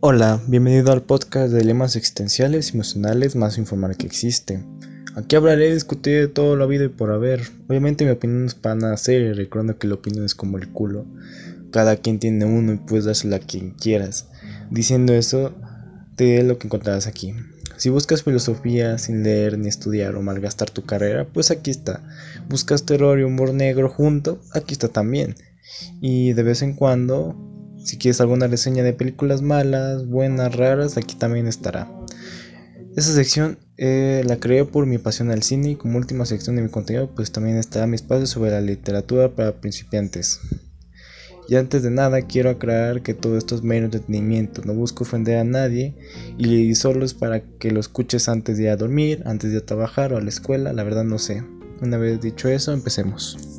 Hola, bienvenido al podcast de dilemas existenciales y emocionales más informal que existe. Aquí hablaré y discutiré de todo la vida y por haber. Obviamente mi opinión es para nada seria, recuerdo que la opinión es como el culo. Cada quien tiene uno y puedes dárselo a quien quieras. Diciendo eso, te lo que encontrarás aquí. Si buscas filosofía sin leer ni estudiar o malgastar tu carrera, pues aquí está. Buscas terror y humor negro junto, aquí está también. Y de vez en cuando si quieres alguna reseña de películas malas, buenas, raras, aquí también estará. Esa sección eh, la creé por mi pasión al cine y como última sección de mi contenido pues también estará mi espacio sobre la literatura para principiantes. Y antes de nada quiero aclarar que todo esto es mero entretenimiento, no busco ofender a nadie y solo es para que lo escuches antes de ir a dormir, antes de ir a trabajar o a la escuela, la verdad no sé. Una vez dicho eso, empecemos.